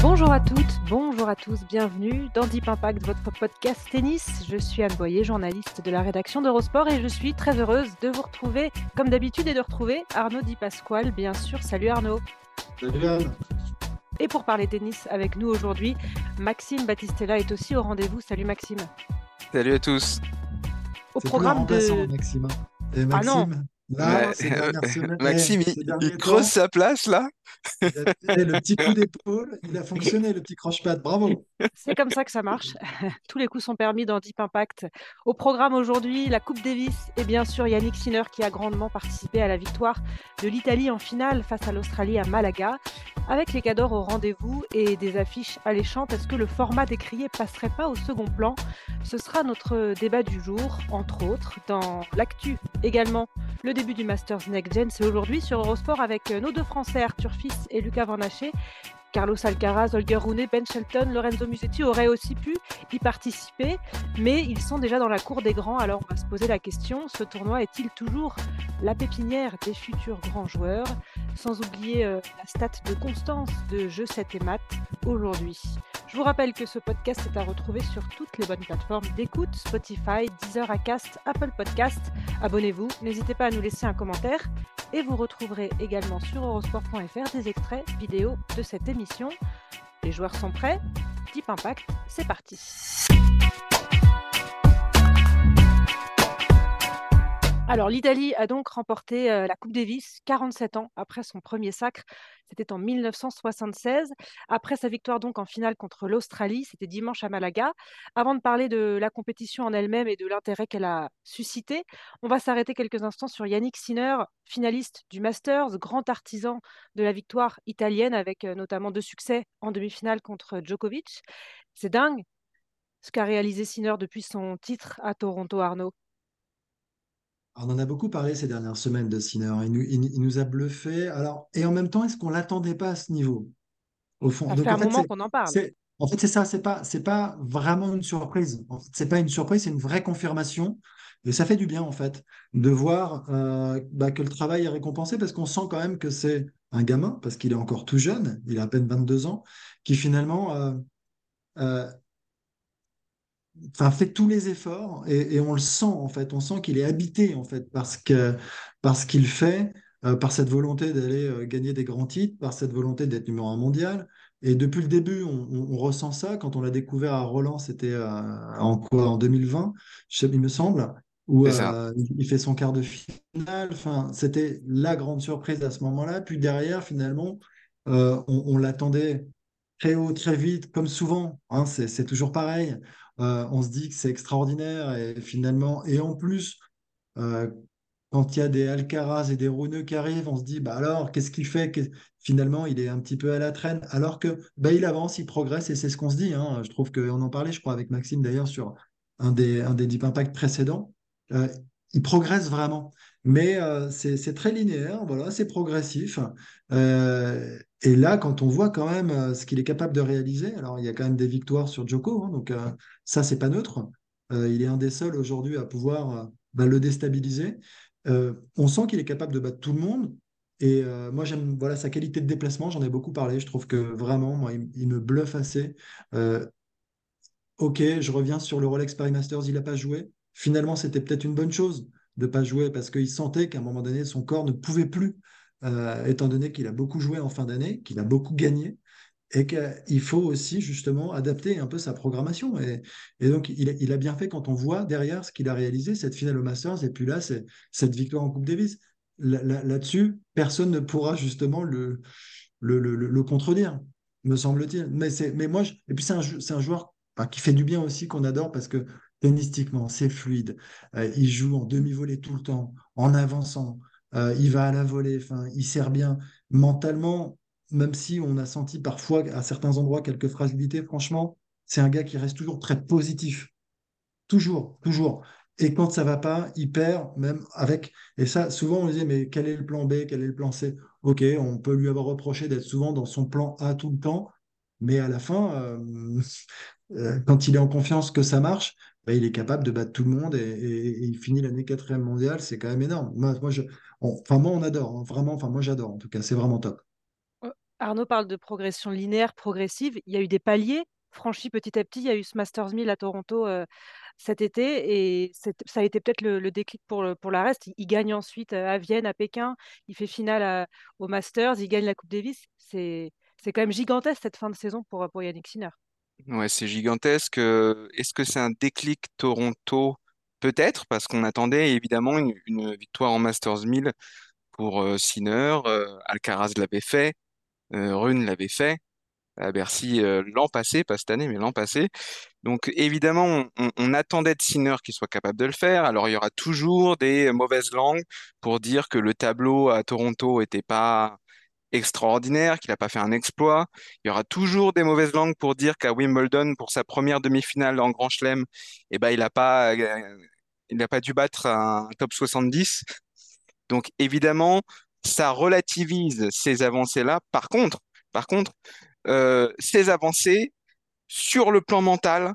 Bonjour à toutes, bonjour à tous, bienvenue dans Deep Impact, votre podcast tennis. Je suis Anne Boyer, journaliste de la rédaction d'Eurosport et je suis très heureuse de vous retrouver, comme d'habitude, et de retrouver Arnaud Di Pasquale, bien sûr. Salut Arnaud. Salut Anne. Et pour parler tennis avec nous aujourd'hui, Maxime Battistella est aussi au rendez-vous. Salut Maxime. Salut à tous. Au programme de. Maxime. Ah non. Maxime, là, Ouais. ces dernières semaines- Maxime, eh, il, creuse sa place là. il a- eh, le petit coup d'épaule, il a fonctionné, le petit croche-patte. Bravo. C'est comme ça que ça marche. Tous les coups sont permis dans Deep Impact. Au programme aujourd'hui, la Coupe Davis et bien sûr Yannick Sinner qui a grandement participé à la victoire de l'Italie en finale face à l'Australie à Malaga. Avec les cadors au rendez-vous et des affiches alléchantes, est-ce que le format décrié passerait pas au second plan? Ce sera notre débat du jour, entre autres, dans l'actu également. Le début du Masters Next Gen, c'est aujourd'hui sur Eurosport avec nos deux Français, Arthur Fils et Lucas Van. Carlos Alcaraz, Holger Rune, Ben Shelton, Lorenzo Musetti auraient aussi pu y participer, mais ils sont déjà dans la cour des grands. Alors on va se poser la question, ce tournoi est-il toujours la pépinière des futurs grands joueurs? Sans oublier euh, la stat de constance de Jeux 7 et Maths aujourd'hui. Je vous rappelle que ce podcast est à retrouver sur toutes les bonnes plateformes d'écoute, Spotify, Deezer, Acast, Apple Podcast. Abonnez-vous, n'hésitez pas à nous laisser un commentaire et vous retrouverez également sur eurosport.fr des extraits vidéo de cette émission. Les joueurs sont prêts? Deep Impact, c'est parti. Alors l'Italie a donc remporté euh, la Coupe Davis 47 ans après son premier sacre. C'était en 1976. Après sa victoire donc en finale contre l'Australie, c'était dimanche à Malaga. Avant de parler de la compétition en elle-même et de l'intérêt qu'elle a suscité, on va s'arrêter quelques instants sur Yannick Sinner, finaliste du Masters, grand artisan de la victoire italienne avec euh, notamment deux succès en demi-finale contre Djokovic. C'est dingue ce qu'a réalisé Sinner depuis son titre à Toronto, Arnaud. On en a beaucoup parlé ces dernières semaines de Sinner. Il nous, il- il nous a bluffé. Alors, et en même temps, est-ce qu'on l'attendait pas à ce niveau? Au fond? Ça Donc, fait en un fait, moment c'est- qu'on en parle. en fait, c'est ça. C'est pas, c'est pas vraiment une surprise. En fait, c'est pas une surprise, c'est une vraie confirmation. Et ça fait du bien, en fait, de voir euh, bah, que le travail est récompensé parce qu'on sent quand même que c'est un gamin, parce qu'il est encore tout jeune, il a à peine 22 ans, qui finalement euh, euh, enfin, fait tous les efforts et, et on le sent en fait, on sent qu'il est habité en fait parce que parce qu'il fait, euh, par cette volonté d'aller euh, gagner des grands titres, par cette volonté d'être numéro un mondial. Et depuis le début, on, on- on ressent ça. Quand on l'a découvert à Roland, c'était euh, en quoi, en 2020, je sais- il me semble, où il fait son quart de finale. Enfin, c'était la grande surprise à ce moment-là. Puis derrière, finalement, on, on l'attendait très haut, très vite, comme souvent. hein, c'est toujours pareil. Euh, on se dit que c'est extraordinaire et finalement, et en plus, euh, quand il y a des Alcaraz et des Runeux qui arrivent, on se dit, bah alors, qu'est-ce qu'il fait? Qu'est- Finalement, il est un petit peu à la traîne, alors que bah, il avance, il progresse, et c'est ce qu'on se dit. hein. Je trouve qu'on en parlait, je crois, avec Maxime d'ailleurs, sur un des, un des Deep Impact précédents. Euh, il progresse vraiment, mais c'est très linéaire, voilà, c'est progressif. Et là, quand on voit quand même ce qu'il est capable de réaliser, alors il y a quand même des victoires sur Djoko, hein, donc ça, c'est pas neutre. Euh, il est un des seuls aujourd'hui à pouvoir euh, bah, le déstabiliser. Euh, on sent qu'il est capable de battre tout le monde. Et moi, j'aime voilà, sa qualité de déplacement, j'en ai beaucoup parlé. Je trouve que vraiment, il, il me bluffe assez. Ok, je reviens sur le Rolex Paris Masters, il n'a pas joué. Finalement, c'était peut-être une bonne chose de ne pas jouer parce qu'il sentait qu'à un moment donné, son corps ne pouvait plus, étant donné qu'il a beaucoup joué en fin d'année, qu'il a beaucoup gagné et qu'il faut aussi justement adapter un peu sa programmation. Et, donc, il, a- bien fait quand on voit derrière ce qu'il a réalisé, cette finale au Masters, et puis là, c'est cette victoire en Coupe Davis. Là- là- Là-dessus, personne ne pourra justement le, contredire, me semble-t-il. Mais, moi, et puis c'est un, joueur qui fait du bien aussi, qu'on adore, parce que tennistiquement, c'est fluide. Euh, il joue en demi-volée tout le temps, en avançant. Euh, il va à la volée, il sert bien. Mentalement, même si on a senti parfois à certains endroits quelques fragilités, franchement, c'est un gars qui reste toujours très positif. Toujours, toujours. Et quand ça va pas, il perd, même avec. Et ça, souvent, on disait, mais quel est le plan B, quel est le plan C? Ok, on peut lui avoir reproché d'être souvent dans son plan A tout le temps, mais à la fin, euh, euh, quand il est en confiance que ça marche, bah, il est capable de battre tout le monde et, il finit l'année quatrième mondiale. C'est quand même énorme. Moi, moi on adore, hein, vraiment. Moi, j'adore. En tout cas, c'est vraiment top. Arnaud parle de progression linéaire, progressive. Il y a eu des paliers franchis petit à petit. Il y a eu ce Masters 1000 à Toronto euh, cet été et ça a été peut-être le, déclic pour, pour la reste. Il, gagne ensuite euh, à Vienne, à Pékin. Il fait finale au Masters. Il gagne la Coupe Davis. C'est quand même gigantesque cette fin de saison pour, pour Yannick Sinner. Ouais, c'est gigantesque. Euh, est-ce que c'est un déclic Toronto? Peut-être, parce qu'on attendait évidemment une, victoire en Masters 1000 pour Sinner. Alcaraz l'avait fait. Euh, Rune l'avait fait à Bercy euh, l'an passé, pas cette année, mais l'an passé. Donc évidemment, on, attendait de Sinner qu'il soit capable de le faire. Alors il y aura toujours des mauvaises langues pour dire que le tableau à Toronto était pas extraordinaire, qu'il n'a pas fait un exploit. Il y aura toujours des mauvaises langues pour dire qu'à Wimbledon, pour sa première demi-finale en Grand Chelem, eh ben, il n'a pas, euh, il pas dû battre un top 70. Donc évidemment, ça relativise ces avancées-là. Par contre, par contre, euh, ces avancées sur le plan mental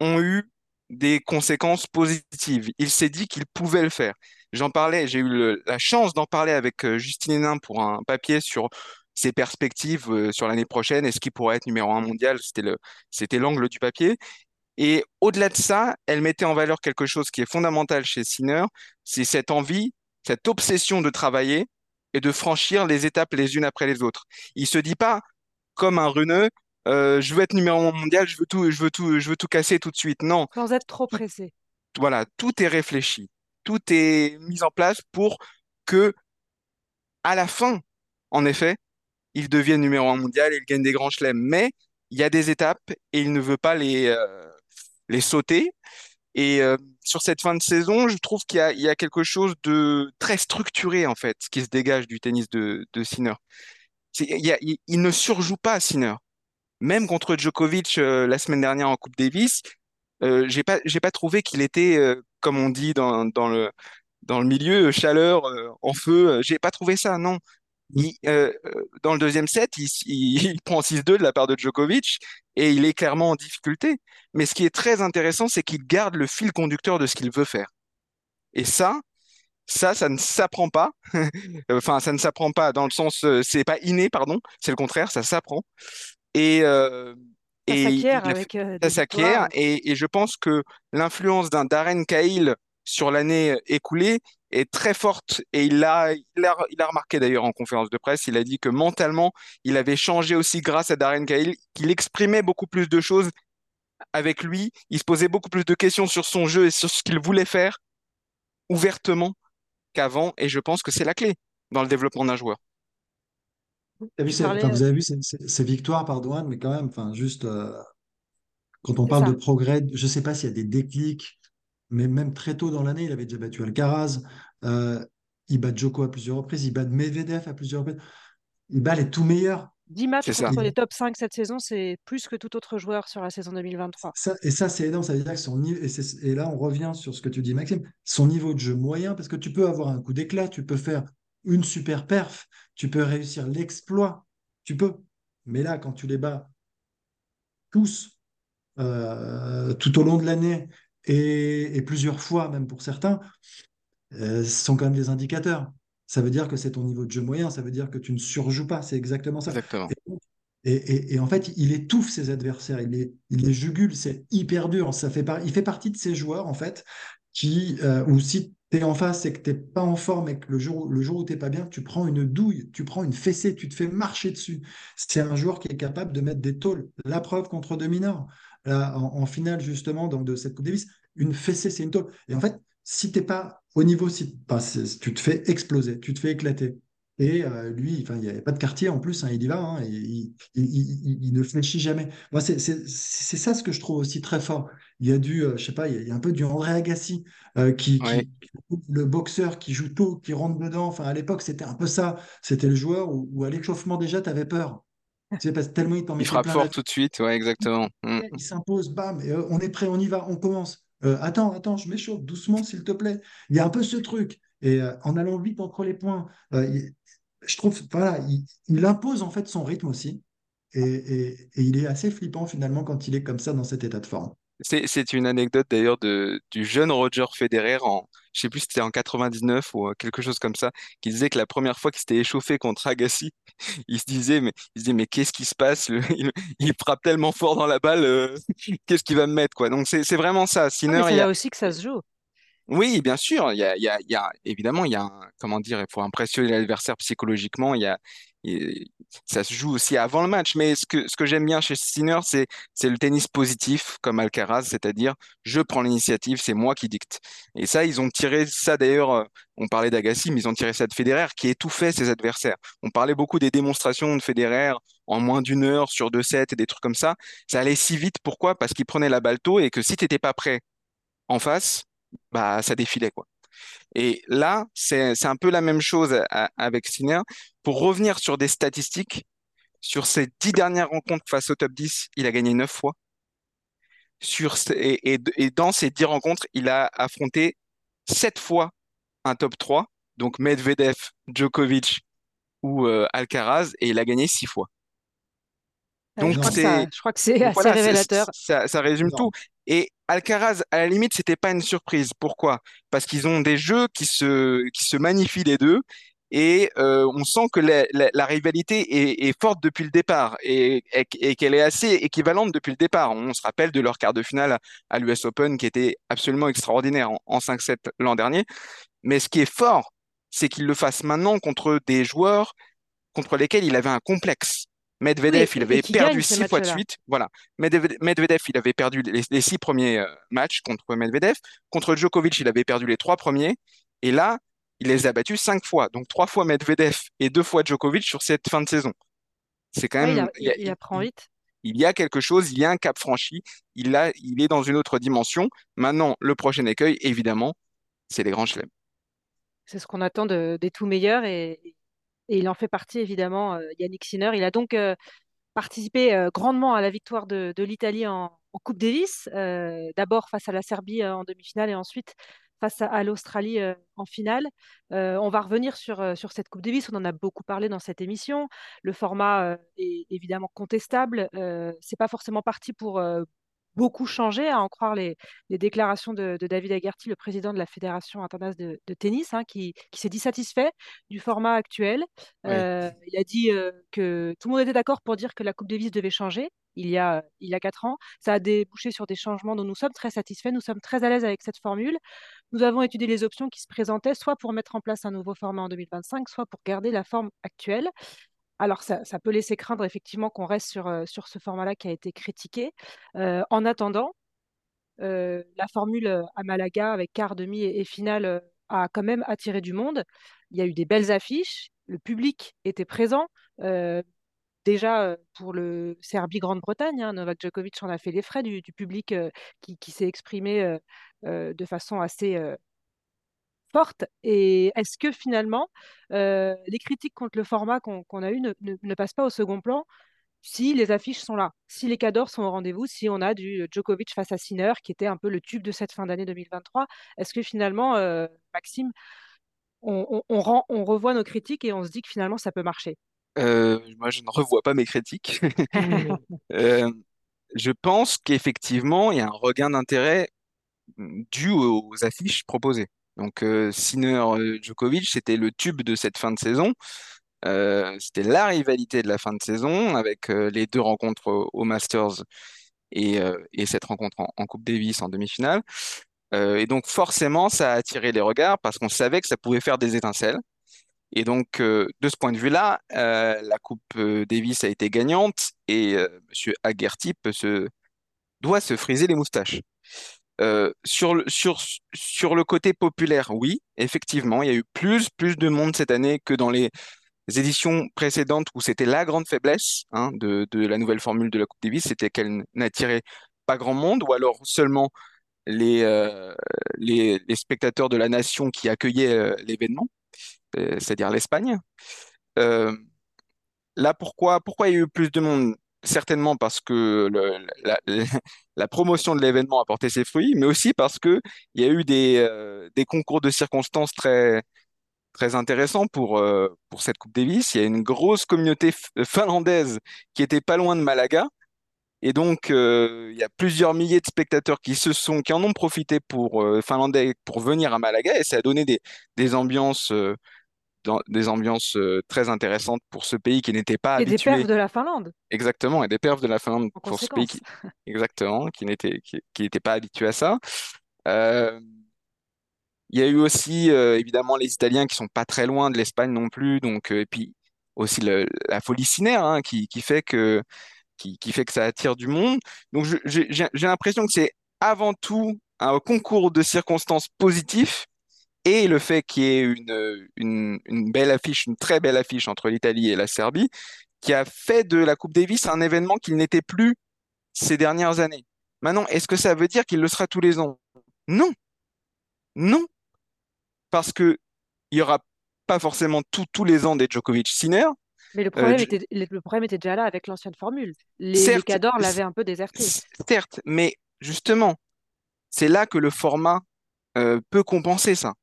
ont eu des conséquences positives. Il s'est dit qu'il pouvait le faire. J'en parlais, j'ai eu la chance d'en parler avec euh, Justine Hénin pour un papier sur ses perspectives euh, sur l'année prochaine. Est-ce qu'il pourrait être numéro un mondial c'était l'angle du papier. Et au-delà de ça, elle mettait en valeur quelque chose qui est fondamental chez Sinner, c'est cette envie, cette obsession de travailler et de franchir les étapes les unes après les autres. Il se dit pas comme un runeux, euh, je veux être numéro un mondial, je veux tout, je veux tout, je veux tout casser tout de suite. Non. Sans être trop pressé. Voilà, tout est réfléchi, tout est mis en place pour que, à la fin, en effet, il devienne numéro un mondial, il gagne des grands chelems. Mais il y a des étapes et il ne veut pas les, euh, les sauter. Et euh, sur cette fin de saison, je trouve qu'il y, a quelque chose de très structuré, en fait, qui se dégage du tennis de, de Sinner. Il, ne surjoue pas, Sinner. Même contre Djokovic euh, la semaine dernière en Coupe Davis, euh, j'ai pas, trouvé qu'il était, euh, comme on dit dans, le, dans le milieu, chaleur, en feu. J'ai pas trouvé ça, non. Dans le deuxième set, il, il prend 6-2 de la part de Djokovic et il est clairement en difficulté. Mais ce qui est très intéressant, c'est qu'il garde le fil conducteur de ce qu'il veut faire. Et ça, ça, ça ne s'apprend pas. enfin, ça ne s'apprend pas dans le sens, euh, c'est pas inné, pardon. C'est le contraire, ça s'apprend. Et euh, ça s'acquiert avec. Euh, ça s'acquiert. Et, et, je pense que l'influence d'un Darren Cahill sur l'année écoulée est très forte et il l'a il a, il a remarqué d'ailleurs en conférence de presse, il a dit que mentalement, il avait changé aussi grâce à Darren Cahill, qu'il exprimait beaucoup plus de choses avec lui, il se posait beaucoup plus de questions sur son jeu et sur ce qu'il voulait faire ouvertement qu'avant. Et je pense que c'est la clé dans le développement d'un joueur. vous avez vu ces, victoires par Douane, mais quand même, enfin, juste euh, quand on parle de progrès, je ne sais pas s'il y a des déclics, mais même très tôt dans l'année, il avait déjà battu Alcaraz. Euh, il bat Joko à plusieurs reprises, il bat Medvedev à plusieurs reprises. Il bat les tout meilleurs. 10 matchs contre les top 5 cette saison, c'est plus que tout autre joueur sur la saison 2023. et ça, c'est énorme. Ça veut dire que son niveau. Et, là, on revient sur ce que tu dis, Maxime. Son niveau de jeu moyen, parce que tu peux avoir un coup d'éclat, tu peux faire une super perf, tu peux réussir l'exploit. Tu peux. Mais là, quand tu les bats tous euh, tout au long de l'année et, plusieurs fois, même pour certains, euh, ce sont quand même des indicateurs. Ça veut dire que c'est ton niveau de jeu moyen, ça veut dire que tu ne surjoues pas, c'est exactement ça. Exactement. Et, en fait, il étouffe ses adversaires, il les, il les jugule, c'est hyper dur. Ça fait il fait partie de ces joueurs, en fait, qui, euh, ou si tu es en face et que tu n'es pas en forme et que le jour, le jour où tu n'es pas bien, tu prends une douille, tu prends une fessée, tu te fais marcher dessus. C'est un joueur qui est capable de mettre des tôles. La preuve contre deux mineurs en, finale justement donc de cette Coupe Davis, une fessée, c'est une tôle. Et en fait, si tu n'es pas au niveau, si, tu te fais exploser, tu te fais éclater. Et euh, lui, il n'y avait pas de quartier en plus, hein, il y va, hein, et il, il- il ne fléchit jamais. Moi, c'est ça ce que je trouve aussi très fort. Il y a du, euh, je sais pas, il y a, il y a un peu du André Agassi, euh, qui, Ouais. qui, le boxeur qui joue tôt, qui rentre dedans. Enfin, à l'époque, c'était un peu ça. C'était le joueur où, où à l'échauffement déjà, tu avais peur. Tu sais, parce que tellement il t'en Il mettait frappe plein fort tout de suite, ouais, exactement. Mm. il s'impose, bam, et, euh, on est prêt, on y va, on commence. Euh, attends, attends, je m'échauffe, doucement, s'il te plaît. Il y a un peu ce truc. Et euh, en allant vite entre les points, il- je trouve, voilà, il, il impose en fait son rythme aussi. Et, et- et il est assez flippant finalement quand il est comme ça dans cet état de forme. C'est, c'est une anecdote d'ailleurs de, du jeune Roger Federer en, je sais plus si c'était en 99 ou euh, quelque chose comme ça, qui disait que la première fois qu'il s'était échauffé contre Agassi, il se disait, mais, il se disait, mais qu'est-ce qui se passe? Le- il, il frappe tellement fort dans la balle, euh, qu'est-ce qu'il va me mettre, quoi? Donc c'est, c'est vraiment ça. Ah, Sinner, il c'est y là a, aussi que ça se joue. Oui, bien sûr. Il y a, il y a, il y a- évidemment, il y a un, comment dire, il faut impressionner l'adversaire psychologiquement. Il y a, ça se joue aussi avant le match. Mais ce que, ce que j'aime bien chez Sinner, c'est, c'est le tennis positif, comme Alcaraz, c'est-à-dire, je prends l'initiative, c'est moi qui dicte. Et ça, ils ont tiré ça d'ailleurs. euh, On parlait d'Agassi, mais ils ont tiré ça de Federer, qui étouffait ses adversaires. On parlait beaucoup des démonstrations de Federer en moins d'une heure sur deux sets et des trucs comme ça. Ça allait si vite. Pourquoi? Parce qu'il prenait la balle tôt et que si t'étais pas prêt en face, bah ça défilait quoi. Et là, c'est un peu la même chose à- avec Sinner. Pour revenir sur des statistiques, sur ses dix dernières rencontres face au top 10, il a gagné neuf fois. Sur et, et, et dans ces dix rencontres, il a affronté sept fois un top 3, donc Medvedev, Djokovic ou euh, Alcaraz, et il a gagné six fois. Euh, je Donc crois que Énorme. ça, c'est je crois que c'est assez voilà, révélateur. ça résume tout. Et Alcaraz, à la limite, c'était pas une surprise. Pourquoi? Parce qu'ils ont des jeux qui se, qui se magnifient les deux. Et euh, on sent que la, rivalité est, forte depuis le départ et, et- qu'elle est assez équivalente depuis le départ. On se rappelle de leur quart de finale à l'US Open qui était absolument extraordinaire en, en 5-7 l'an dernier. Mais ce qui est fort, c'est qu'ils le fassent maintenant contre des joueurs contre lesquels il avait un complexe. Oui, Medvedev, il avait perdu six fois de suite. Voilà. Medvedev, il avait perdu les, les six premiers euh, matchs contre Medvedev. Contre Djokovic, il avait perdu les trois premiers. Et là, il les a battus cinq fois. Donc trois fois Medvedev et deux fois Djokovic sur cette fin de saison. C'est quand Ouais, il, même, a- il y a, il apprend il- vite. il y a quelque chose, il y a un cap franchi. Il a, il est dans une autre dimension. Maintenant, le prochain écueil, évidemment, c'est les grands chelems. C'est ce qu'on attend de- des tout meilleurs et, et il en fait partie évidemment, euh, Yannick Sinner. Il a donc euh, participé euh, grandement à la victoire de, l'Italie en, Coupe Davis, d'abord face à la Serbie en demi-finale et ensuite face à, l'Australie en finale. On va revenir sur, sur cette Coupe Davis, on en a beaucoup parlé dans cette émission. Le format est évidemment contestable. C'est pas forcément parti pour beaucoup changer, à en croire les, les déclarations de, de David Agerty, le président de la Fédération internationale de, de tennis, hein, qui, qui s'est dit satisfait du format actuel. Oui. Euh, il a dit euh, que tout le monde était d'accord pour dire que la Coupe Davis devait changer il y a, il y a quatre ans. Ça a débouché sur des changements dont nous sommes très satisfaits. Nous sommes très à l'aise avec cette formule. Nous avons étudié les options qui se présentaient, soit pour mettre en place un nouveau format en 2025, soit pour garder la forme actuelle. Alors, ça, peut laisser craindre effectivement qu'on reste sur, ce format-là qui a été critiqué. En attendant, la formule à Malaga avec quart, demi et, et finale a quand même attiré du monde. Il y a eu des belles affiches, le public était présent. Déjà pour le Serbie-Grande-Bretagne, hein, Novak Djokovic en a fait les frais du, public qui, s'est exprimé de façon assez forte. Et est-ce que finalement, euh, les critiques contre le format qu'on a eu ne, ne- ne passent pas au second plan si les affiches sont là, si les cadors sont au rendez-vous, si on a du Djokovic face à Sinner, qui était un peu le tube de cette fin d'année 2023, est-ce que finalement, euh, Maxime, on, on, on rend- on revoit nos critiques et on se dit que finalement ça peut marcher? Euh, moi, je ne revois pas mes critiques. Euh, je pense qu'effectivement, il y a un regain d'intérêt dû aux affiches proposées. Donc, euh, Sinner euh, Djokovic, c'était le tube de cette fin de saison. Euh, c'était la rivalité de la fin de saison avec les deux rencontres au, Masters et, et cette rencontre en, Coupe Davis en demi-finale. Et donc, forcément, ça a attiré les regards parce qu'on savait que ça pouvait faire des étincelles. Et donc, de ce point de vue-là, la Coupe Davis a été gagnante et peut se, doit se friser les moustaches. Euh, sur le, côté populaire, oui, effectivement, il y a eu plus, de monde cette année que dans les éditions précédentes où c'était la grande faiblesse hein, de, la nouvelle formule de la Coupe Davis, c'était qu'elle n'attirait pas grand monde, ou alors seulement les, euh, spectateurs de la nation qui accueillaient euh, l'événement, c'est-à-dire l'Espagne. Là, pourquoi, pourquoi il y a eu plus de monde? Certainement parce que la, promotion de l'événement a porté ses fruits, mais aussi parce que il y a eu des, euh, des concours de circonstances très, très intéressants pour, euh, pour cette Coupe Davis. Il y a une grosse communauté f- finlandaise qui était pas loin de Malaga. Et donc, euh, il y a plusieurs milliers de spectateurs qui se sont, qui en ont profité pour euh, finlandais pour venir à Malaga, et ça a donné des, des ambiances, euh, dans- des ambiances euh, très intéressantes pour ce pays qui n'était pas Et des perfs habitué de la Finlande, exactement, et des perfs de la Finlande en pour ce pays qui, exactement, qui n'était, qui, qui n'était pas habitué à ça. Euh, il y a eu aussi euh, évidemment les Italiens qui sont pas très loin de l'Espagne non plus, donc euh, et puis aussi le- la folie cinéra hein, qui, qui fait que qui, qui fait que ça attire du monde. Donc j'ai l'impression que c'est avant tout un concours de circonstances positifs et le fait qu'il y ait une, une, une belle affiche, une très belle affiche entre l'Italie et la Serbie, qui a fait de la Coupe Davis un événement qu'il n'était plus ces dernières années. Maintenant, est-ce que ça veut dire qu'il le sera tous les ans? Non, non, parce que il y aura pas forcément tout- tous les ans des Djokovic-Sinner. Mais le Euh, problème Dj- était, le problème était déjà là avec l'ancienne formule. Les, les certes, cadors c- l'avaient un peu déserté. certes, mais justement, c'est là que le format euh, peut compenser ça.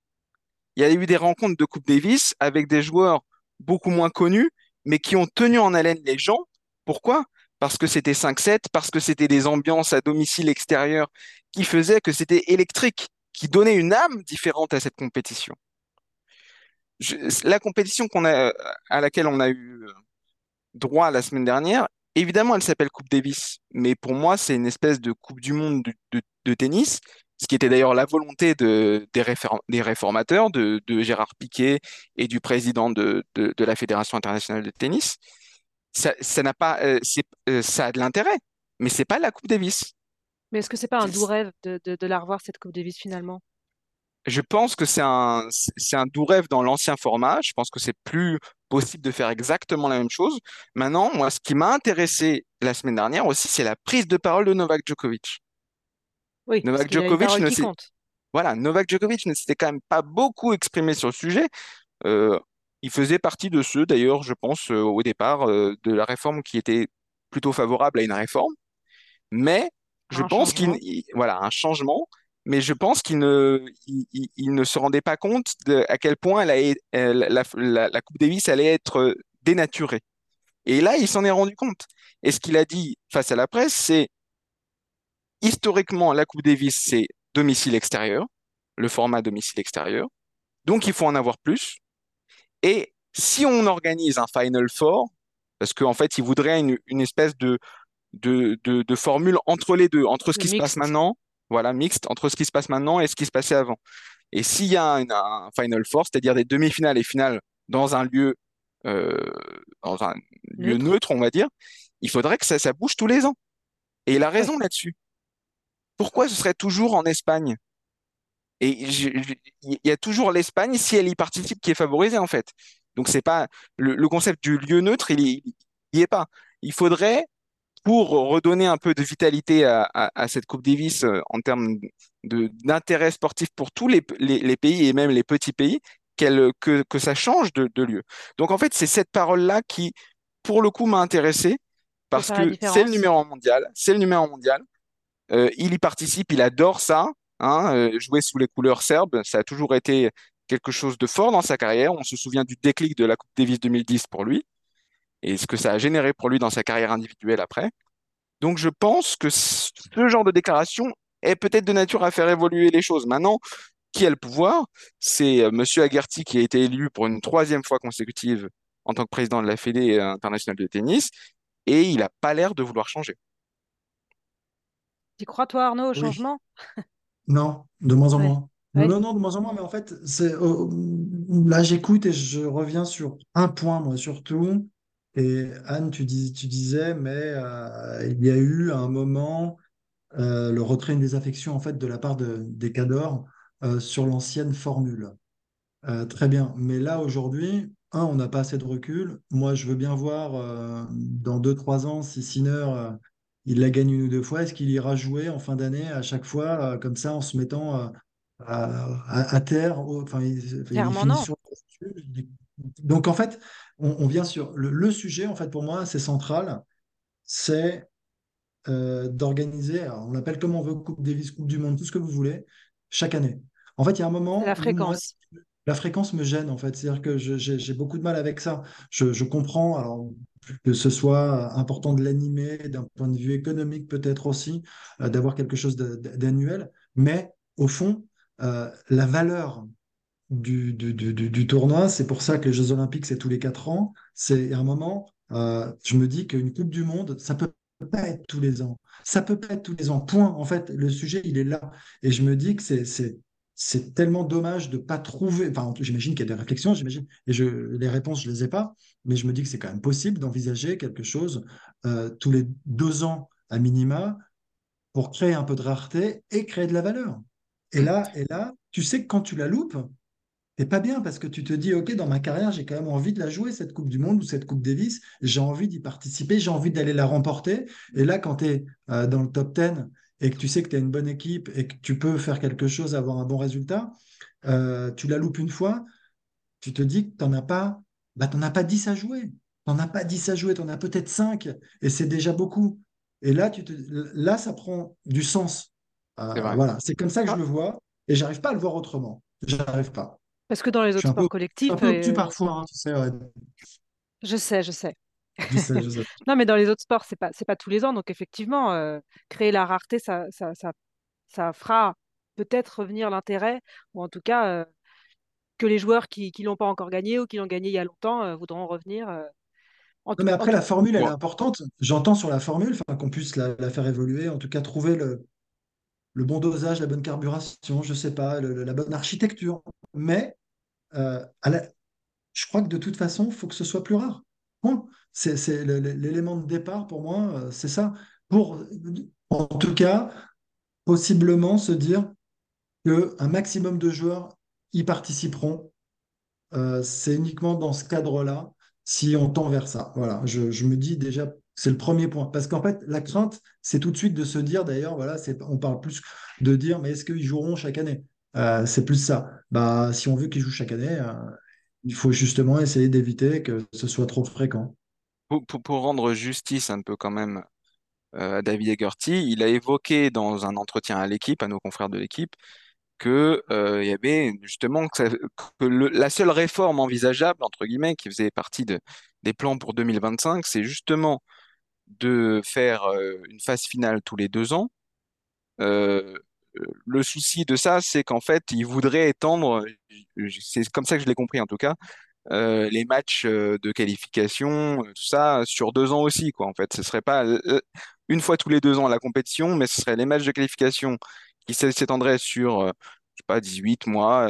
Il y a eu des rencontres de Coupe Davis avec des joueurs beaucoup moins connus, mais qui ont tenu en haleine les gens. Pourquoi? Parce que c'était 5-7, parce que c'était des ambiances à domicile extérieur qui faisaient que c'était électrique, qui donnait une âme différente à cette compétition. La compétition à laquelle on a eu droit la semaine dernière, évidemment, elle s'appelle Coupe Davis, mais pour moi, c'est une espèce de Coupe du monde de, de- de tennis, ce qui était d'ailleurs la volonté de, des, réfor- des réformateurs, de, de Gérard Piquet et du président de, la Fédération internationale de tennis. Ça, ça n'a pas, euh, euh, ça a de l'intérêt, mais c'est pas la Coupe Davis. Mais est-ce que c'est pas un doux rêve de, la revoir, cette Coupe Davis, finalement? Je pense que c'est un, c'est un doux rêve dans l'ancien format. Je pense que c'est plus possible de faire exactement la même chose. Maintenant, moi, ce qui m'a intéressé la semaine dernière aussi, c'est la prise de parole de Novak Djokovic. Oui, Novak Djokovic ne s'est, voilà, Novak Djokovic ne s'était quand même pas beaucoup exprimé sur le sujet. Euh, il faisait partie de ceux, d'ailleurs, je pense, euh, au départ, euh, de la réforme qui était plutôt favorable à une réforme. Mais je Un pense qu'il, voilà, un changement. Mais je pense qu'il ne, il, il- il ne se rendait pas compte de à quel point elle- la, la, la Coupe Davis allait être dénaturée. Et là, il s'en est rendu compte. Et ce qu'il a dit face à la presse, c'est historiquement, la Coupe Davis, c'est domicile extérieur, le format domicile extérieur. Donc, il faut en avoir plus. Et si on organise un Final Four, parce qu'en fait, il voudrait une, une espèce de, de, de, de formule entre les deux, entre ce qui se passe maintenant, voilà, mixte, entre ce qui se passe maintenant et ce qui se passait avant. Et s'il y a un, un Final Four, c'est-à-dire des demi-finales et finales dans un lieu, euh, dans un lieu Neutre. neutre, on va dire, il faudrait que ça, ça bouge tous les ans. Et il a raison là-dessus. Pourquoi ce serait toujours en Espagne? Et il y a toujours l'Espagne, si elle y participe, qui est favorisée en fait. Donc c'est pas le, le concept du lieu neutre, il y, il y est pas. Il faudrait, pour redonner un peu de vitalité à, à- à cette Coupe Davis euh, en termes d'intérêt sportif pour tous les, les, les pays et même les petits pays, que, que ça change de, de lieu. Donc en fait, c'est cette parole-là qui, pour le coup, m'a intéressé parce que c'est le numéro mondial, c'est le numéro mondial. Euh, il y participe, il adore ça, hein, euh, jouer sous les couleurs serbes, ça a toujours été quelque chose de fort dans sa carrière. On se souvient du déclic de la Coupe Davis 2010 pour lui et ce que ça a généré pour lui dans sa carrière individuelle après. Donc je pense que ce genre de déclaration est peut-être de nature à faire évoluer les choses. Maintenant, qui a le pouvoir? C'est euh, Monsieur qui a été élu pour une troisième fois consécutive en tant que président de la Fédé internationale de tennis et il n'a pas l'air de vouloir changer. Tu crois, toi, Arnaud, au Oui. changement? Non, de moins en Ouais. moins. Non, Ouais. non, non, de moins en moins, mais en fait, c'est euh, là j'écoute et je reviens sur un point, moi surtout. Et Anne, tu dis, tu disais, mais euh, il y a eu à un moment euh, le retrait une désaffection en fait de la part de, des cadors euh, sur l'ancienne formule. Très bien. Mais là, aujourd'hui, un, on n'a pas assez de recul. Moi, je veux bien voir dans deux, trois ans si Sinner, il la gagne une ou deux fois. Est-ce qu'il ira jouer en fin d'année à chaque fois, euh, comme ça, en se mettant à, à- à terre? Enfin, il, Clairement, non. sur. Donc, en fait, on, on vient sur le, le sujet, en fait, pour moi, c'est central. C'est euh, d'organiser, on l'appelle comme on veut, Coupe Davis, Coupe du Monde, tout ce que vous voulez, chaque année. En fait, il y a un la moment moi, fréquence. La fréquence me gêne, en fait. C'est-à-dire que j'ai beaucoup de mal avec ça. Je, comprends, alors, que ce soit important de l'animer, d'un point de vue économique peut-être aussi, euh, d'avoir quelque chose d'annuel, mais au fond, euh, la valeur du, du, du, du- du tournoi, c'est pour ça que les Jeux Olympiques, c'est tous les quatre ans. C'est à un moment, euh, je me dis qu'une Coupe du Monde, ça peut pas être tous les ans. Ça peut pas être tous les ans. Point. En fait, le sujet, il est là. Et je me dis que c'est, c'est, tellement dommage de pas trouver. Enfin, j'imagine qu'il y a des réflexions, j'imagine, et je, les réponses, je les ai pas, mais je me dis que c'est quand même possible d'envisager quelque chose euh, tous les deux ans à minima pour créer un peu de rareté et créer de la valeur. Et là, et là, tu sais que quand tu la loupes, T'es pas bien parce que tu te dis, OK, dans ma carrière, j'ai quand même envie de la jouer, cette Coupe du Monde ou cette Coupe Davis. J'ai envie d'y participer, j'ai envie d'aller la remporter. Et là, quand tu es dans le top 10 et que tu sais que tu as une bonne équipe et que tu peux faire quelque chose, avoir un bon résultat, euh, tu la loupes une fois, tu te dis que tu n'en as pas, bah, t'en as pas 10 à jouer. Tu n'en as pas 10 à jouer, tu en as peut-être 5 et c'est déjà beaucoup. Et là, tu te, là, ça prend du sens. C'est Euh, vrai. voilà, c'est comme ça que je Ah, le vois et j'arrive pas à le voir autrement. J'arrive pas. Parce que dans les Je autres un peu, sports je un collectifs, peu parfois, hein, tu sais, ouais. je sais, je sais. Je sais, je sais. Non, mais dans les autres sports, c'est pas, c'est pas tous les ans. Donc, effectivement, euh, créer la rareté, ça, ça, ça, ça fera peut-être revenir l'intérêt, ou en tout cas, euh, que les joueurs qui qui l'ont pas encore gagné ou qui l'ont gagné il y a longtemps euh, voudront revenir. En Non, mais après, la formule, elle est importante. J'entends sur la formule, qu'on puisse la, la faire évoluer, en tout cas trouver le, le bon dosage, la bonne carburation, je sais pas, le- la bonne architecture. Mais à la- je crois que de toute façon, il faut que ce soit plus rare. C'est, l'élément de départ pour moi, euh, c'est ça. Pour, en tout cas, possiblement se dire qu'un maximum de joueurs y participeront Euh, c'est uniquement dans ce cadre-là, si on tend vers ça. Voilà, je, me dis déjà, c'est le premier point. Parce qu'en fait, la crainte, c'est tout de suite de se dire, d'ailleurs, voilà, on parle plus de dire, mais est-ce qu'ils joueront chaque année? Euh, c'est plus ça. Bah, si on veut qu'ils jouent chaque année, il faut justement essayer d'éviter que ce soit trop fréquent. pour, pour- rendre justice un peu quand même euh, à David Egerty, il a évoqué dans un entretien à l'équipe, à nos confrères de l'équipe, que euh, il y avait justement que, le- la seule réforme envisageable entre guillemets qui faisait partie de, des plans pour 2025, c'est justement de faire euh, une phase finale tous les deux ans. Le souci de ça, c'est qu'en fait, il voudrait étendre, c'est comme ça que je l'ai compris en tout cas, euh, les matchs euh, de qualification, euh, tout ça, sur deux ans aussi, quoi. En fait, ce serait pas une fois tous les deux ans la compétition, mais ce serait les matchs de qualification qui s'étendraient sur, euh, je sais pas, 18 mois,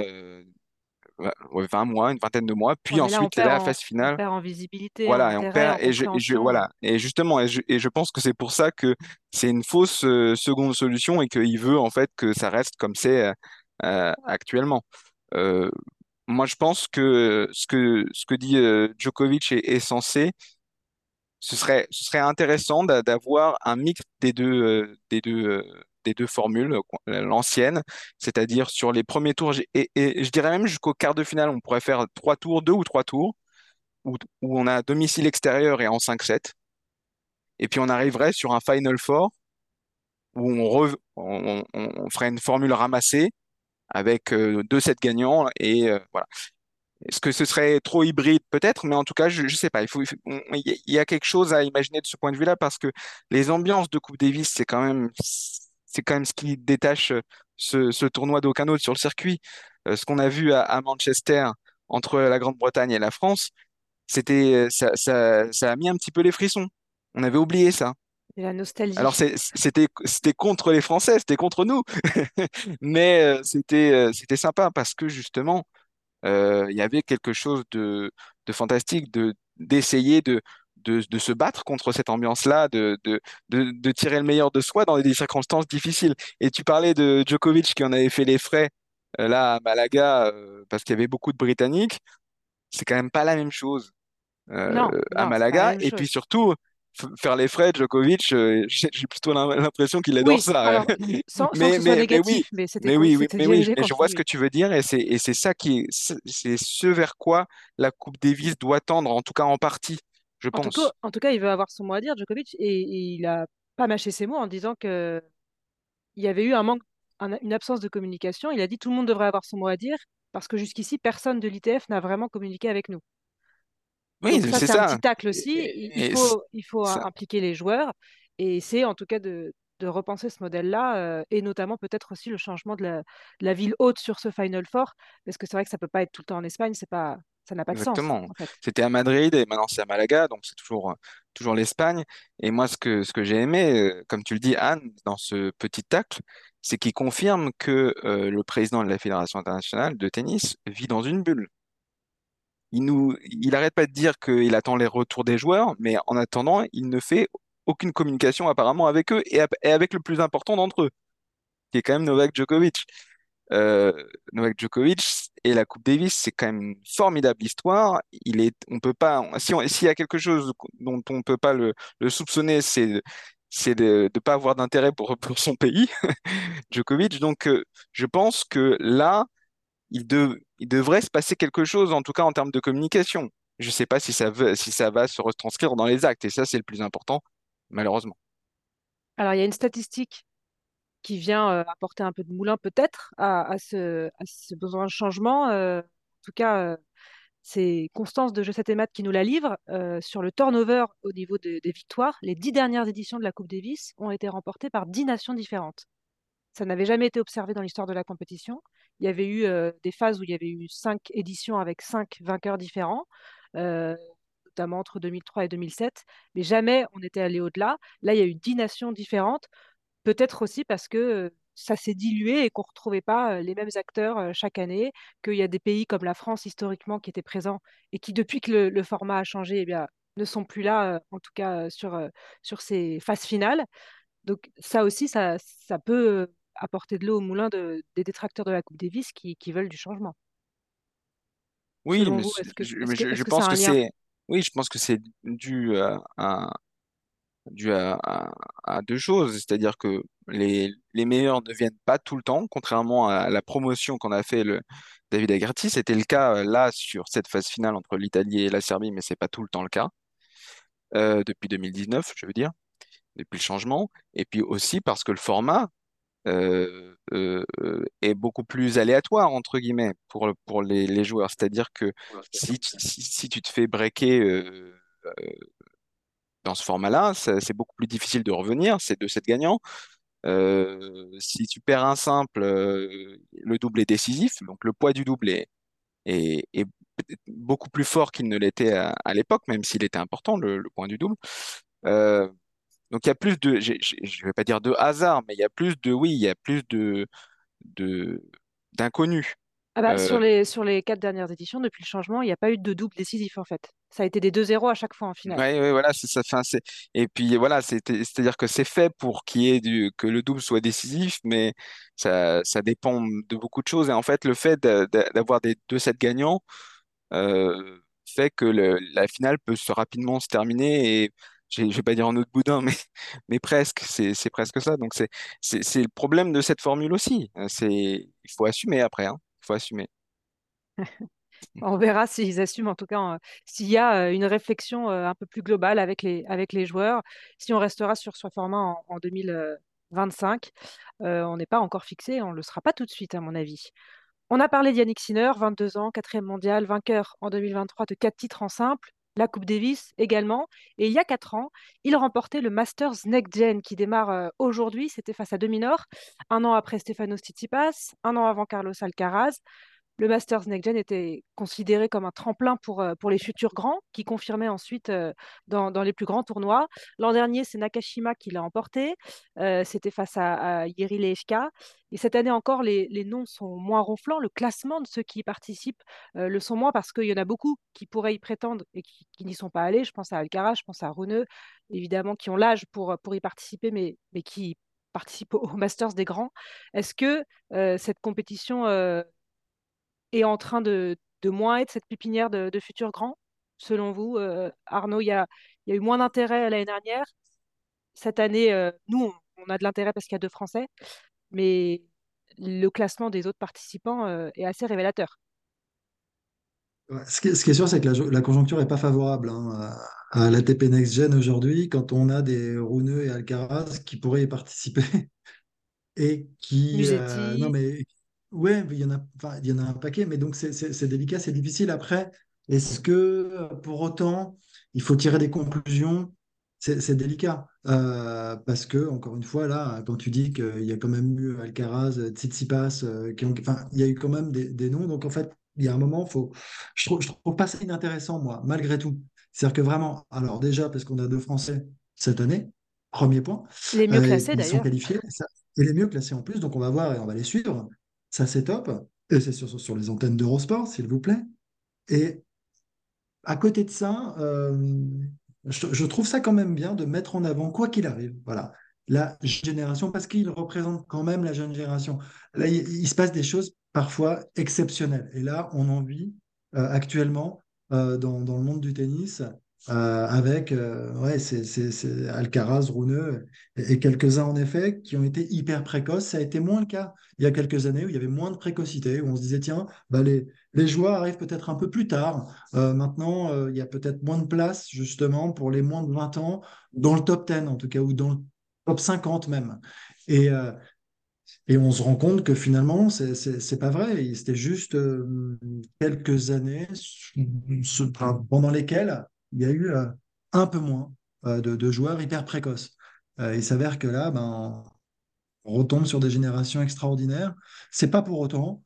ouais, 20 mois, une vingtaine de mois, puis là, on ensuite la en, phase on finale. perd en visibilité, Voilà, et on intérêt, en perd, et je, et je, compréhension. voilà, et justement, et je, et je pense que c'est pour ça que c'est une fausse euh, seconde solution et qu'il veut en fait que ça reste comme c'est euh, euh, actuellement. Moi, je pense que ce que, ce que dit Djokovic est, est censé, ce serait, ce serait intéressant d'a- d'avoir un mix des deux, des deux, deux formules, euh, l'ancienne, c'est-à-dire sur les premiers tours, et, je dirais même jusqu'au quart de finale, on pourrait faire trois tours, deux ou trois tours, où, on a domicile extérieur et en cinq 7 et puis on arriverait sur un Final Four où on, re- on, ferait une formule ramassée avec euh, deux sets gagnants, et euh, voilà. Est-ce que ce serait trop hybride? Peut-être, mais en tout cas, je ne sais pas. Il faut, il y a quelque chose à imaginer de ce point de vue-là parce que les ambiances de Coupe Davis, c'est quand même, c'est quand même ce qui détache euh, ce, ce tournoi d'aucun autre sur le circuit. Euh, ce qu'on a vu à, à Manchester entre la Grande-Bretagne et la France, c'était, ça, ça, ça a mis un petit peu les frissons. On avait oublié ça. Et la Alors nostalgie. c'est- c'était, c'était contre les Français, c'était contre nous, mais euh, c'était, euh, c'était sympa parce que justement euh, il y avait quelque chose de, de fantastique, de, d'essayer de, de, de se battre contre cette ambiance-là, de, de, de, tirer le meilleur de soi dans des circonstances difficiles. Et tu parlais de Djokovic qui en avait fait les frais euh, là à Malaga euh, parce qu'il y avait beaucoup de Britanniques. C'est quand même pas la même chose euh, Non, à non, Malaga. Et puis surtout, faire les frais, Djokovic, j'ai plutôt l'im- l'impression qu'il adore Oui, ça. alors, sans, sans que Mais, soit mais, mais oui, mais oui, mais oui, mais je vois ce que tu veux dire et c'est ça qui est, c'est c'est ce vers quoi la Coupe Davis doit tendre, en tout cas en partie, je En tout cas, pense. en tout cas, il veut avoir son mot à dire, Djokovic, et, et il a pas mâché ses mots en disant que il y avait eu un manque, un- une absence de communication. Il a dit tout le monde devrait avoir son mot à dire parce que jusqu'ici, personne de l'ITF n'a vraiment communiqué avec nous. Oui, Donc ça, c'est c'est un petit tacle aussi. Il, il et- et faut, il faut ça, impliquer les joueurs et essayer en tout cas de, de repenser ce modèle-là euh, et notamment peut-être aussi le changement de la, de la ville haute sur ce Final Four parce que c'est vrai que ça peut pas être tout le temps en Espagne, c'est pas, ça n'a pas de sens exactement. en fait. C'était à Madrid et maintenant c'est à Malaga, donc c'est toujours, euh, toujours l'Espagne. Et moi, ce que, ce que j'ai aimé, euh, comme tu le dis, Anne, dans ce petit tacle, c'est qu'il confirme que euh, le président de la Fédération internationale de tennis vit dans une bulle. Il nous, il arrête pas de dire qu'il attend les retours des joueurs, mais en attendant, il ne fait aucune communication apparemment avec eux et, avec le plus important d'entre eux, qui est quand même Novak Djokovic. Euh, Novak Djokovic et la Coupe Davis, c'est quand même une formidable histoire. Il est, on peut pas, si s'il y a quelque chose dont on peut pas le, le soupçonner, c'est c'est de ne pas avoir d'intérêt pour, pour son pays, Djokovic. Donc, euh, je pense que là, il, de- il devrait se passer quelque chose, en tout cas en termes de communication. Je ne sais pas si ça veut, si ça va se retranscrire dans les actes, et ça, c'est le plus important, malheureusement. Alors il y a une statistique qui vient apporter un peu de moulin peut-être à, ce, besoin de changement. en tout cas, c'est Constance de Je 7 et Maths qui nous la livre. sur le turnover au niveau de- des victoires, les dix dernières éditions de la Coupe Davis ont été remportées par dix nations différentes. Ça n'avait jamais été observé dans l'histoire de la compétition. Il y avait eu des phases où il y avait eu cinq éditions avec cinq vainqueurs différents, notamment entre 2003 et 2007, mais jamais on était allé au-delà. Là, il y a eu dix nations différentes. Peut-être aussi parce que ça s'est dilué et qu'on ne retrouvait pas les mêmes acteurs chaque année, qu'il y a des pays comme la France historiquement qui étaient présents et qui, depuis que le, le format a changé, eh bien, ne sont plus là, en tout cas sur, sur ces phases finales. Donc ça aussi, ça, ça peut apporter de l'eau au moulin de- des détracteurs de la Coupe Davis qui, qui veulent du changement. Oui, mais je, pense que c'est, oui, je pense que c'est dû à- dû à, à- à deux choses, c'est-à-dire que les, les meilleurs ne viennent pas tout le temps, contrairement à la promotion qu'on a fait le David Agarty. C'était le cas euh, là sur cette phase finale entre l'Italie et la Serbie, mais c'est pas tout le temps le cas euh, depuis 2019, je veux dire, depuis le changement. Et puis aussi parce que le format euh, est beaucoup plus aléatoire entre guillemets pour pour les, les joueurs. C'est-à-dire que si, tu- si, si tu te fais breaker dans ce format-là, c'est beaucoup plus difficile de revenir. C'est deux sets gagnants. Euh, si tu perds un simple, euh, le double est décisif. Donc le poids du double est, est, est peut-être beaucoup plus fort qu'il ne l'était à, à l'époque, même s'il était important, le, le point du double. Euh, donc il y a plus de, je vais pas dire de hasard, mais il y a plus de, oui, il y a plus de, de, d'inconnus. Ah bah, sur les, sur les quatre dernières éditions, depuis le changement, il n'y a pas eu de double décisif en fait. Ça a été des deux 0 à chaque fois en finale. Ouais, ouais, voilà, c'est ça. C'est et puis voilà, c'est c'est-à-dire que c'est fait pour qu'il y ait du que le double soit décisif, mais ça ça dépend de beaucoup de choses. Et en fait, le fait d'a- d'a- d'avoir des deux sets gagnants euh, fait que le- la finale peut se rapidement se terminer et je je vais pas dire en autre boudin, mais mais presque. C'est presque ça. Donc c'est le problème de cette formule aussi. C'est il faut assumer après, hein. Il faut assumer. On verra s'ils assument, en tout cas, s'il y a une réflexion un peu plus globale avec les, avec les joueurs. Si on restera sur ce format en, en 2025, euh, on n'est pas encore fixé, on ne le sera pas tout de suite, à mon avis. On a parlé d'Yannick Sinner, 22 ans, quatrième mondial, vainqueur en 2023 de quatre titres en simple, la Coupe Davis également. Et il y a quatre ans, il remportait le Masters Next Gen qui démarre aujourd'hui. C'était face à Dominor, un an après Stefanos Tsitsipas, un an avant Carlos Alcaraz. Le Masters Next Gen était considéré comme un tremplin pour, euh, pour les futurs grands, qui confirmaient ensuite euh, dans, dans les plus grands tournois. L'an dernier, c'est Nakashima qui l'a emporté. Euh, C'était face à, à Jiri Lehečka. Et cette année encore, les, les noms sont moins ronflants. Le classement de ceux qui y participent le sont moins parce qu'il y en a beaucoup qui pourraient y prétendre et qui, n'y sont pas allés. Je pense à Alcaraz, je pense à Rune, évidemment, qui ont l'âge pour, pour y participer, mais, mais qui participent au, Masters des grands. Est-ce que cette compétition est en train de, de, moins être cette pépinière de, de futurs grands Selon vous, Arnaud, il y a, y a, eu moins d'intérêt l'année dernière. Cette année, nous, on a de l'intérêt parce qu'il y a deux Français, mais le classement des autres participants est assez révélateur. Ce qui, est, sûr, c'est que la, conjoncture n'est pas favorable hein, à, l'ATP Next Gen aujourd'hui, quand on a des Rouneux et Alcaraz qui pourraient y participer et qui. Euh, non, mais. Ouais, il y en a, il y en a un paquet, mais donc c'est délicat, c'est difficile. Après, est-ce que pour autant, il faut tirer des conclusions? C'est délicat euh, parce que, encore une fois, là, quand tu dis qu'il y a quand même eu Alcaraz, Tsitsipas, euh, qui ont, enfin, il y a eu quand même des, des noms. Donc, en fait, il y a un moment, faut, je trouve, je trouve pas ça inintéressant, moi, malgré tout. C'est-à-dire que vraiment, alors déjà, parce qu'on a deux Français cette année, premier point. Les mieux euh, classés, d'ailleurs. Ils sont qualifiés, et les mieux classés en plus, donc on va voir et on va les suivre. Ça, c'est top. Et c'est sur, sur les antennes d'Eurosport, s'il vous plaît. Et à côté de ça, euh, je, trouve ça quand même bien de mettre en avant, quoi qu'il arrive, voilà, la génération, parce qu'il représente quand même la jeune génération. Là, il, se passe des choses parfois exceptionnelles. Et là, on en vit euh, actuellement euh, dans, dans, le monde du tennis. Euh, avec ouais, c'est, Alcaraz, Runeux et, quelques-uns en effet qui ont été hyper précoces. Ça a été moins le cas il y a quelques années où il y avait moins de précocité, où on se disait tiens, bah les, les joueurs arrivent peut-être un peu plus tard. maintenant, il y a peut-être moins de place justement pour les moins de 20 ans dans le top 10 en tout cas, ou dans le top 50 même. Et, euh, et on se rend compte que finalement, c'est pas vrai. C'était juste euh, quelques années pendant lesquelles il y a eu euh, un peu moins de, joueurs hyper précoces. il s'avère que là, ben, on retombe sur des générations extraordinaires. C'est pas pour autant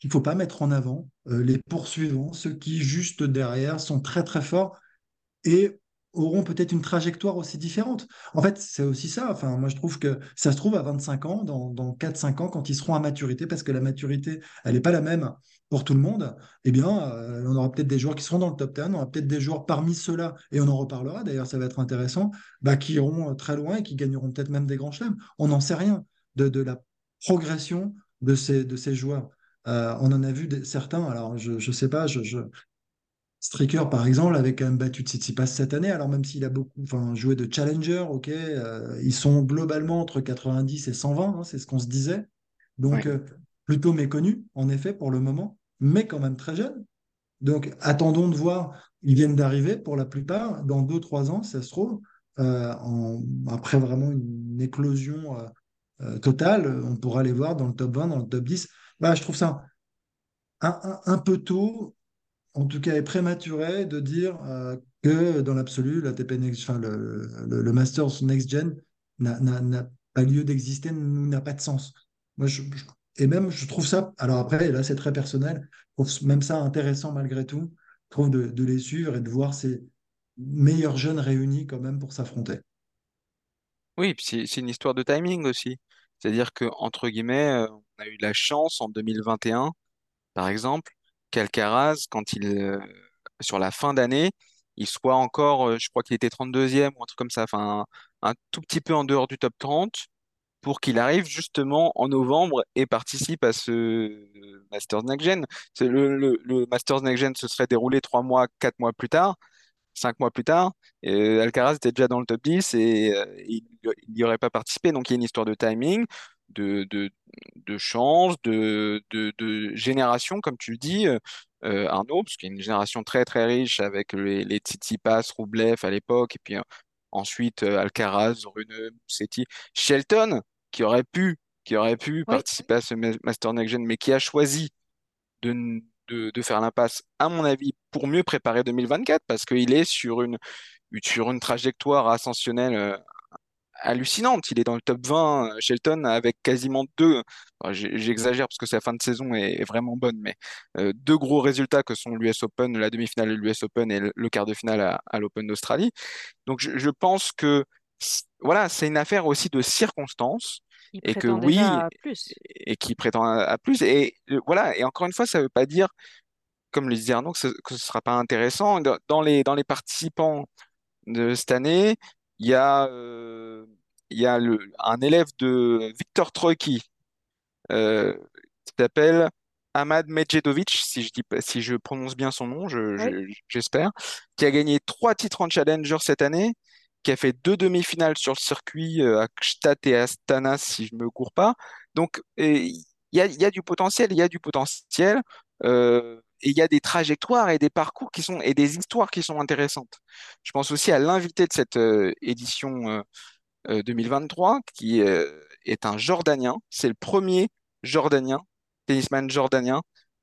qu'il faut pas mettre en avant les poursuivants, ceux qui juste derrière sont très très forts et auront peut-être une trajectoire aussi différente. En fait, c'est aussi ça. Enfin, moi, je trouve que ça se trouve à 25 ans, dans, dans 4-5 ans, quand ils seront à maturité, parce que la maturité, elle n'est pas la même pour tout le monde, eh bien, euh, on aura peut-être des joueurs qui seront dans le top 10, on aura peut-être des joueurs parmi ceux-là, et on en reparlera, d'ailleurs, ça va être intéressant, bah, qui iront euh, très loin et qui gagneront peut-être même des grands chelems. On n'en sait rien de, de, la progression de ces, de ces joueurs. Euh, on en a vu des, certains, alors je ne sais pas, je, je, Stricker, par exemple, avait quand même battu Tsitsipas cette année, alors même s'il a beaucoup enfin, joué de challenger, ok, euh, ils sont globalement entre 90 et 120, hein, c'est ce qu'on se disait. Donc, euh, plutôt méconnu, en effet, pour le moment, mais quand même très jeune. Donc, attendons de voir. Ils viennent d'arriver pour la plupart. Dans deux, trois ans, ça se trouve, euh, après vraiment une éclosion totale, on pourra les voir dans le top 20, dans le top 10. Bah, je trouve ça un peu tôt en tout cas, est prématuré de dire euh, que dans l'absolu, la enfin, le, le, Masters Next Gen n'a pas lieu d'exister, n'a pas de sens. Moi, je, et même, je trouve ça, alors après, là, c'est très personnel, je trouve même ça intéressant malgré tout, je trouve de, les suivre et de voir ces meilleurs jeunes réunis quand même pour s'affronter. Oui, c'est une histoire de timing aussi. C'est-à-dire que entre guillemets, euh, on a eu la chance en 2021, par exemple, qu'Alcaraz, quand il, euh, sur la fin d'année, il soit encore, euh, je crois qu'il était 32e ou un truc comme ça, enfin, un, tout petit peu en dehors du top 30 pour qu'il arrive justement en novembre et participe à ce Masters Next Gen. Le, le, Masters Next Gen se serait déroulé trois mois, quatre mois plus tard, cinq mois plus tard. Et Alcaraz était déjà dans le top 10 et euh, il n'y aurait pas participé. Donc il y a une histoire de timing de, de, de chance, de, de, de, génération, comme tu dis, euh, euh, Arnaud, parce qu'il y a une génération très très riche avec les, les Tsitsipas, Roublev à l'époque, et puis euh, ensuite Alcaraz, Rune, Musetti, Shelton, qui aurait pu, qui aurait pu participer à ce Master Next Gen, mais qui a choisi de, de, de faire l'impasse, à mon avis, pour mieux préparer 2024, parce qu'il est sur une, sur une trajectoire ascensionnelle hallucinante. Il est dans le top 20, euh, Shelton, avec quasiment deux, j'exagère parce que sa fin de saison est vraiment bonne, mais euh, deux gros résultats que sont l'US Open, la demi-finale de l'US Open et le quart de finale à, l'Open d'Australie. Donc je, pense que voilà, c'est une affaire aussi de circonstances. Et que oui, et qui prétend à, plus. Et euh, voilà, et encore une fois, ça ne veut pas dire, comme le disait Arnaud, que ce ne sera pas intéressant. Dans les, dans les participants de cette année, il y a il y a le, un élève de Victor Troicki euh, qui s'appelle Ahmad Medjedovic, si je dis, pas- si je prononce bien son nom, je- Oui. je- j'espère, qui a gagné trois titres en Challenger cette année, qui a fait deux demi-finales sur le circuit euh, à Gstaad et Astana, si je me cours pas. Donc, il y a, du potentiel, il y a du potentiel, euh, et il y a des trajectoires et des parcours qui sont, et des histoires qui sont intéressantes. Je pense aussi à l'invité de cette euh, édition euh, euh, 2023, qui est un Jordanien. C'est le premier Jordanien, tennisman jordanien,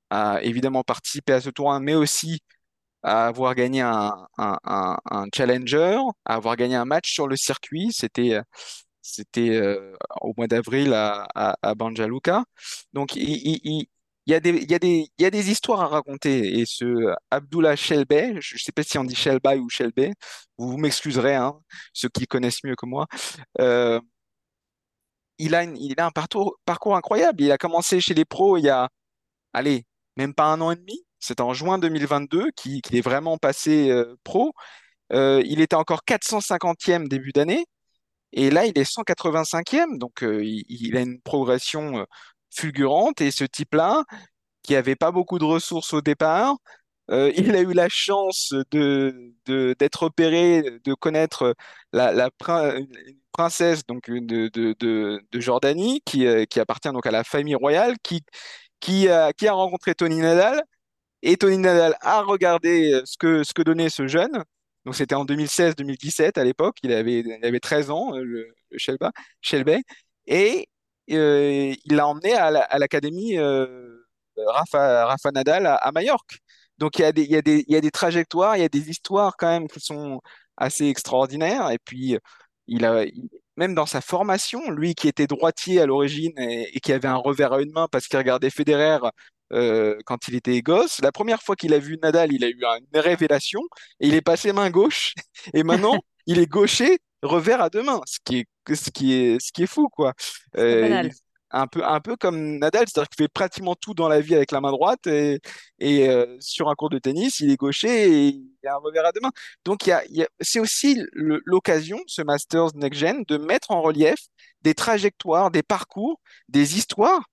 à évidemment participer à ce tournoi, mais aussi à avoir gagné un, un, un, un challenger, à avoir gagné un match sur le circuit. C'était euh, c'était euh, au mois d'avril à, à, à Banja Luka. Donc il, il, il- y a des, il y a des, il y a des histoires à raconter. Et ce Abdullah Shelbey, je ne sais pas si on dit Shelbay ou Shelbey, vous, m'excuserez, hein, ceux qui connaissent mieux que moi. Euh, il a, il a un parcours, parcours incroyable. Il a commencé chez les pros il y a, allez, même pas un an et demi. C'est en juin 2022 qu'il qu'il est vraiment passé euh, pro. Euh, il était encore 450e début d'année. Et là, il est 185e. Donc, euh, il, il a une progression euh, fulgurante. Et ce type-là, qui avait pas beaucoup de ressources au départ, il a eu la chance de, d'être opéré, de connaître la, princesse donc de, de, de, Jordanie qui, qui appartient donc à la famille royale, qui, qui a rencontré Tony Nadal et Tony Nadal a regardé euh, ce que, ce que donnait ce jeune. Donc c'était en 2016-2017 à l'époque, il avait, il avait 13 ans, euh, le, Shelba, Shelby, et euh, il l'a emmené à la- à l'académie Rafa, Nadal à, Majorque. Donc il y a des, il y a des, il y a des trajectoires, il y a des histoires quand même qui sont assez extraordinaires. Et puis, il a, même dans sa formation, lui qui était droitier à l'origine et, et qui avait un revers à une main parce qu'il regardait Federer euh, quand il était gosse, la première fois qu'il a vu Nadal, il a eu une révélation et il est passé main gauche. Et maintenant, il est gaucher, revers à deux mains, ce qui est, ce qui est, ce qui est fou, quoi. Euh, un peu, un peu comme Nadal, c'est-à-dire qu'il fait pratiquement tout dans la vie avec la main droite et, et euh, sur un cours de tennis, il est gaucher et il a un revers à deux mains. Donc, il y a, a- c'est aussi l'occasion, ce Masters Next Gen, de mettre en relief des trajectoires, des parcours, des histoires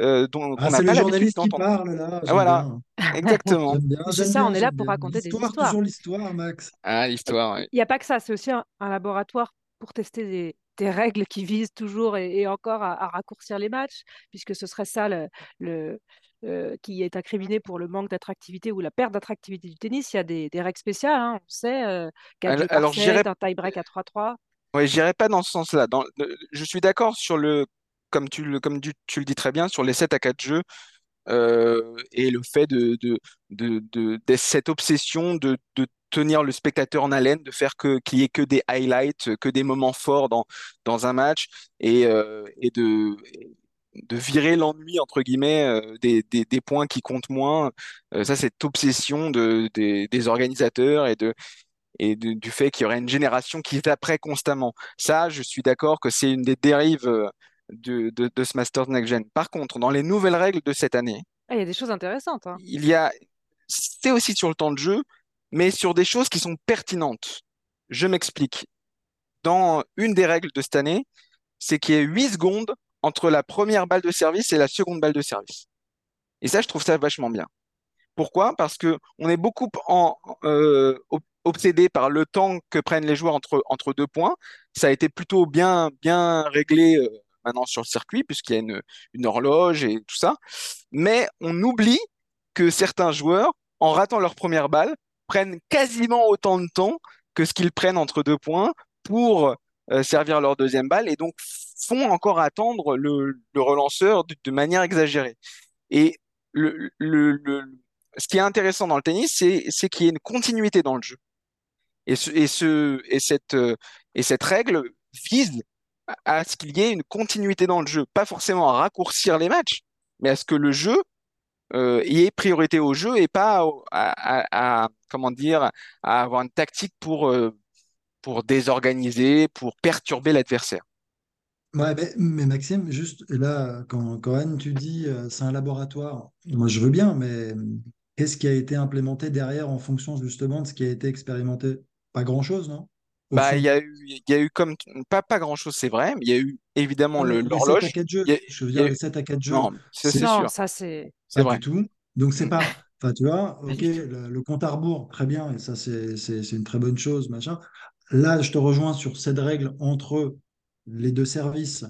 euh, dont Ah, on n'a c'est le pas l'habitude journaliste qui d'entendre. parle là, Ah, Voilà, bien. exactement. C'est ça, on est là pour bien. raconter des histoires. toujours l'histoire, Max. Ah, l'histoire, oui. Il n'y a pas que ça, c'est aussi un, un laboratoire pour tester des, des règles qui visent toujours et, et encore à, à raccourcir les matchs, puisque ce serait ça le, le, euh, qui est incriminé pour le manque d'attractivité ou la perte d'attractivité du tennis. Il y a des, des règles spéciales, hein, on sait, euh, 4 Alors, alors, un tie-break à 3-3. Ouais, j'irai pas dans ce sens-là. Dans, je suis d'accord sur le, comme tu le, comme tu, le dis très bien, sur les 7 à 4 jeux euh, et le fait de, de, de, de, cette obsession de, tenir le spectateur en haleine, de faire que, qu'il y ait que des highlights, que des moments forts dans, dans un match et, euh, et de, de virer l'ennui, entre guillemets, euh, des, des, points qui comptent moins. Ça, cette obsession de, des, des organisateurs et de, et du fait qu'il y aurait une génération qui zapperait constamment. Ça, je suis d'accord que c'est une des dérives de, de, de ce Masters Next Gen. Par contre, dans les nouvelles règles de cette année, Ah, il y a des choses intéressantes. hein. il y a, c'est aussi sur le temps de jeu, mais sur des choses qui sont pertinentes. Je m'explique. Dans une des règles de cette année, c'est qu'il y a 8 secondes entre la première balle de service et la seconde balle de service. Et ça, je trouve ça vachement bien. Pourquoi? Parce que on est beaucoup en, euh, ob- obsédé par le temps que prennent les joueurs entre, entre deux points. Ça a été plutôt bien, bien réglé euh, maintenant sur le circuit, puisqu'il y a une, horloge et tout ça. Mais on oublie que certains joueurs, en ratant leur première balle, prennent quasiment autant de temps que ce qu'ils prennent entre deux points pour euh, servir leur deuxième balle et donc font encore attendre le, relanceur de, manière exagérée. Et ce qui est intéressant dans le tennis, c'est, qu'il y ait une continuité dans le jeu. Et, euh, et cette règle vise à, ce qu'il y ait une continuité dans le jeu. Pas forcément à raccourcir les matchs, mais à ce que le jeu euh, y ait priorité au jeu et pas à, comment dire, à avoir une tactique pour, euh, pour désorganiser, pour perturber l'adversaire. Ouais, mais, Maxime, juste là, quand, quand Anne, tu dis euh, c'est un laboratoire, moi je veux bien, mais qu'est-ce qui a été implémenté derrière en fonction justement de ce qui a été expérimenté? Pas grand-chose, non? Bah, il y a eu, il y a eu comme pas pas grand-chose, c'est vrai, mais il y a eu évidemment le- les 7 à l'horloge. 4 jeux, Il y a- je veux dire, les 7 à 4 jeux, Non, ça c'est sûr, ça c'est. c'est vrai. du tout. Donc, c'est pas. Enfin, tu vois, ok, le, le compte à rebours, très bien, et ça, c'est c'est- c'est une très bonne chose, machin. Là, je te rejoins sur cette règle entre les deux services.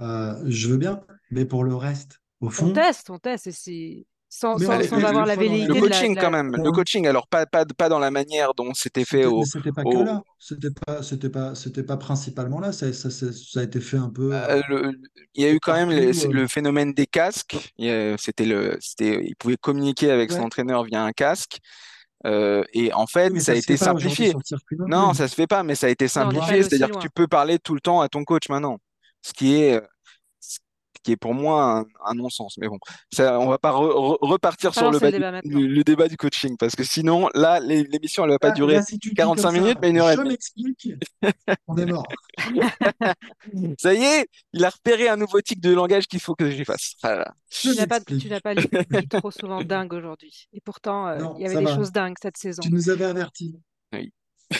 Euh, je veux bien, mais pour le reste, au On fond, teste, on teste, et c'est sans, sans, sans avoir la Le velléité de la, coaching quand la- même, le coaching, alors pas, pas, pas dans la manière dont c'était fait au, mais c'était pas que là. C'était pas, c'était pas, c'était pas principalement là. Ça, ça, ça- ça a été fait un peu euh, le- il y a eu quand même le, euh. le phénomène des casques. A- C'était le, c'était, il pouvait communiquer avec son entraîneur via un casque. Euh, et en fait, ça a ça se été simplifié. le non ça se fait pas, mais ça a été simplifié. C'est-à-dire que tu peux parler tout le temps à ton coach maintenant. Ce qui est, euh, qui est pour moi un, un non-sens. Mais bon, ça, on va pas re- re- repartir Pas sur le, du- débat maintenant. le, le débat du coaching parce que sinon, là, l'é- l'émission, elle va pas Là, durer là, si tu dis 45 comme minutes, ça, mais une heure et je m'explique, on est mort. Ça y est, il a repéré un nouveau tic de langage qu'il faut que. Voilà. Je Tu n'as pas, tu pas lu- trop souvent dingue aujourd'hui. Et pourtant, euh, Non, il y avait des va. choses dingues cette saison. Tu nous avais avertis. Oui.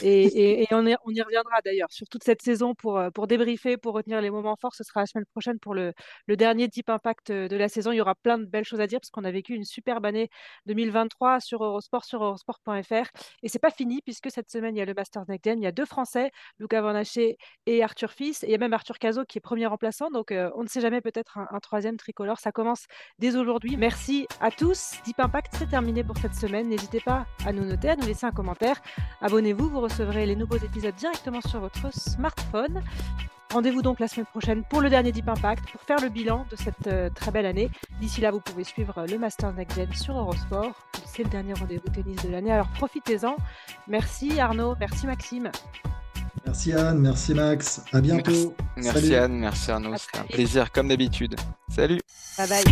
Et, on, y, reviendra d'ailleurs sur toute cette saison pour, euh, pour débriefer, pour retenir les moments forts. Ce sera la semaine prochaine pour le, dernier Deep Impact euh, de la saison. Il y aura plein de belles choses à dire parce qu'on a vécu une superbe année 2023 sur Eurosport, sur eurosport.fr. Et c'est pas fini puisque cette semaine, il y a le Masters Next Gen. Il y a deux Français, Luca Van et Arthur Fils. Il y a même Arthur Cazot qui est premier remplaçant. Donc euh, on ne sait jamais peut-être un troisième tricolore. Ça commence dès aujourd'hui. Merci à tous. Deep Impact, c'est terminé pour cette semaine. N'hésitez pas à nous noter, à nous laisser un commentaire. Abonnez-vous, vous recevrez les nouveaux épisodes directement sur votre smartphone. Rendez-vous donc la semaine prochaine pour le dernier Deep Impact, pour faire le bilan de cette euh, très belle année. D'ici là, vous pouvez suivre le Master Next Gen sur Eurosport. C'est le dernier rendez-vous tennis de l'année, alors profitez-en. Merci Arnaud, merci Maxime. Merci Anne, merci Max. À bientôt. Merci Salut. Anne, merci Arnaud. C'était un plaisir comme d'habitude. Salut. Bye bye.